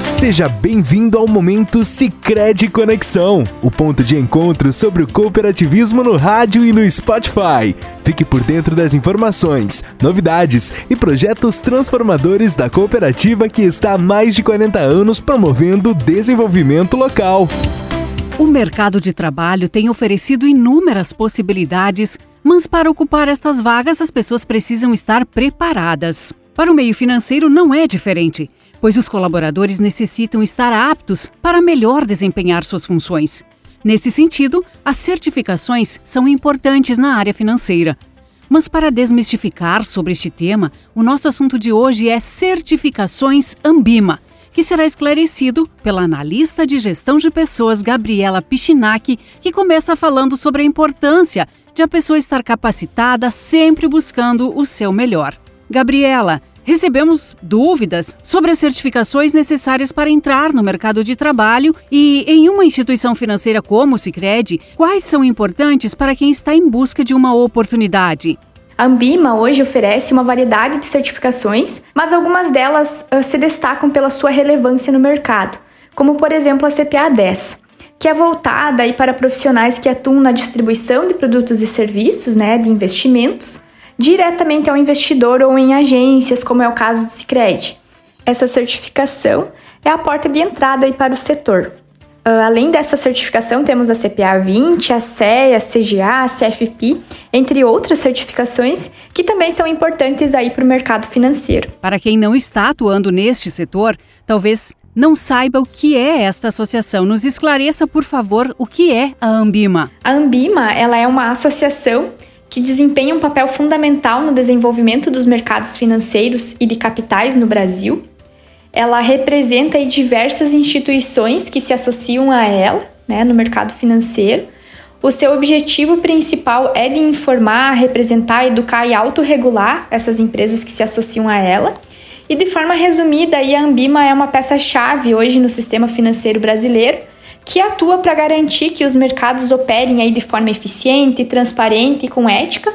Seja bem-vindo ao momento Sicredi Conexão, o ponto de encontro sobre o cooperativismo no rádio e no Spotify. Fique por dentro das informações, novidades e projetos transformadores da cooperativa que está há mais de 40 anos promovendo o desenvolvimento local. O mercado de trabalho tem oferecido inúmeras possibilidades, mas para ocupar estas vagas as pessoas precisam estar preparadas. Para o meio financeiro não é diferente pois os colaboradores necessitam estar aptos para melhor desempenhar suas funções. Nesse sentido, as certificações são importantes na área financeira. Mas para desmistificar sobre este tema, o nosso assunto de hoje é certificações Ambima, que será esclarecido pela analista de gestão de pessoas Gabriela Pichinac, que começa falando sobre a importância de a pessoa estar capacitada, sempre buscando o seu melhor. Gabriela, Recebemos dúvidas sobre as certificações necessárias para entrar no mercado de trabalho e, em uma instituição financeira como o Sicredi, quais são importantes para quem está em busca de uma oportunidade. A Ambima hoje oferece uma variedade de certificações, mas algumas delas uh, se destacam pela sua relevância no mercado, como por exemplo a CPA 10, que é voltada aí para profissionais que atuam na distribuição de produtos e serviços, né, de investimentos, diretamente ao investidor ou em agências, como é o caso do Sicredi. Essa certificação é a porta de entrada para o setor. Uh, além dessa certificação, temos a CPA 20, a CEA, a CGA, a CFP, entre outras certificações que também são importantes aí para o mercado financeiro. Para quem não está atuando neste setor, talvez não saiba o que é esta associação. Nos esclareça, por favor, o que é a Ambima. A Ambima ela é uma associação que desempenha um papel fundamental no desenvolvimento dos mercados financeiros e de capitais no Brasil. Ela representa diversas instituições que se associam a ela né, no mercado financeiro. O seu objetivo principal é de informar, representar, educar e autorregular essas empresas que se associam a ela. E de forma resumida, a Ambima é uma peça-chave hoje no sistema financeiro brasileiro que atua para garantir que os mercados operem aí de forma eficiente, transparente e com ética,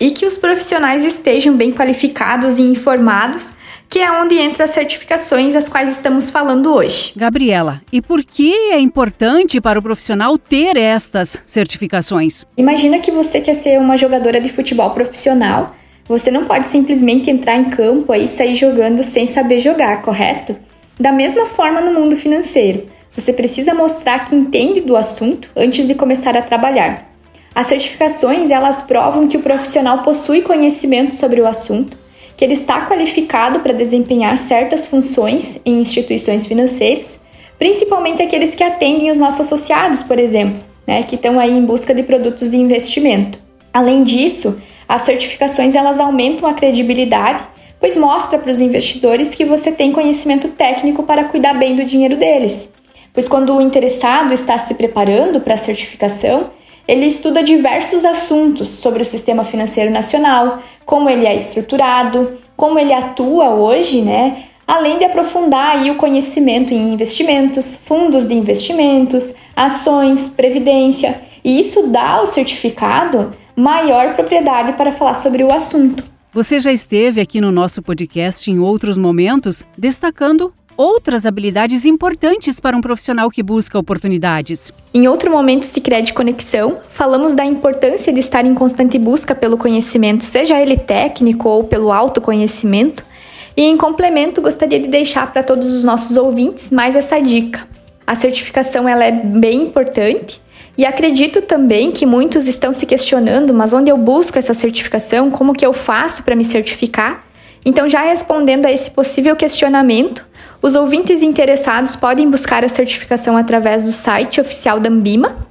e que os profissionais estejam bem qualificados e informados, que é onde entra as certificações as quais estamos falando hoje. Gabriela, e por que é importante para o profissional ter estas certificações? Imagina que você quer ser uma jogadora de futebol profissional. Você não pode simplesmente entrar em campo e sair jogando sem saber jogar, correto? Da mesma forma no mundo financeiro. Você precisa mostrar que entende do assunto antes de começar a trabalhar. As certificações, elas provam que o profissional possui conhecimento sobre o assunto, que ele está qualificado para desempenhar certas funções em instituições financeiras, principalmente aqueles que atendem os nossos associados, por exemplo, né, que estão aí em busca de produtos de investimento. Além disso, as certificações elas aumentam a credibilidade, pois mostra para os investidores que você tem conhecimento técnico para cuidar bem do dinheiro deles pois quando o interessado está se preparando para a certificação, ele estuda diversos assuntos sobre o sistema financeiro nacional, como ele é estruturado, como ele atua hoje, né? Além de aprofundar aí o conhecimento em investimentos, fundos de investimentos, ações, previdência, e isso dá ao certificado maior propriedade para falar sobre o assunto. Você já esteve aqui no nosso podcast em outros momentos destacando outras habilidades importantes para um profissional que busca oportunidades. Em outro momento Sicredi Conexão, falamos da importância de estar em constante busca pelo conhecimento, seja ele técnico ou pelo autoconhecimento. E em complemento, gostaria de deixar para todos os nossos ouvintes mais essa dica. A certificação ela é bem importante e acredito também que muitos estão se questionando, mas onde eu busco essa certificação? Como que eu faço para me certificar? Então, já respondendo a esse possível questionamento, os ouvintes interessados podem buscar a certificação através do site oficial da Ambima.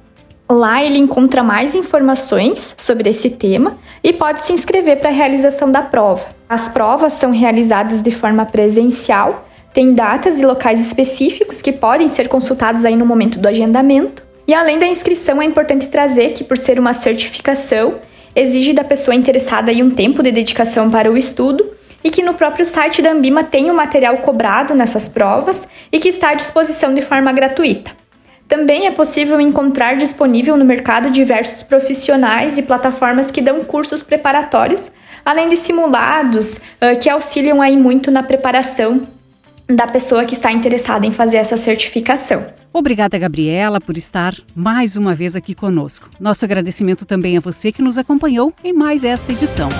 Lá ele encontra mais informações sobre esse tema e pode se inscrever para a realização da prova. As provas são realizadas de forma presencial, tem datas e locais específicos que podem ser consultados aí no momento do agendamento. E além da inscrição, é importante trazer que, por ser uma certificação, exige da pessoa interessada aí um tempo de dedicação para o estudo e que no próprio site da Ambima tem o material cobrado nessas provas e que está à disposição de forma gratuita. Também é possível encontrar disponível no mercado diversos profissionais e plataformas que dão cursos preparatórios, além de simulados uh, que auxiliam aí muito na preparação da pessoa que está interessada em fazer essa certificação. Obrigada, Gabriela, por estar mais uma vez aqui conosco. Nosso agradecimento também a você que nos acompanhou em mais esta edição.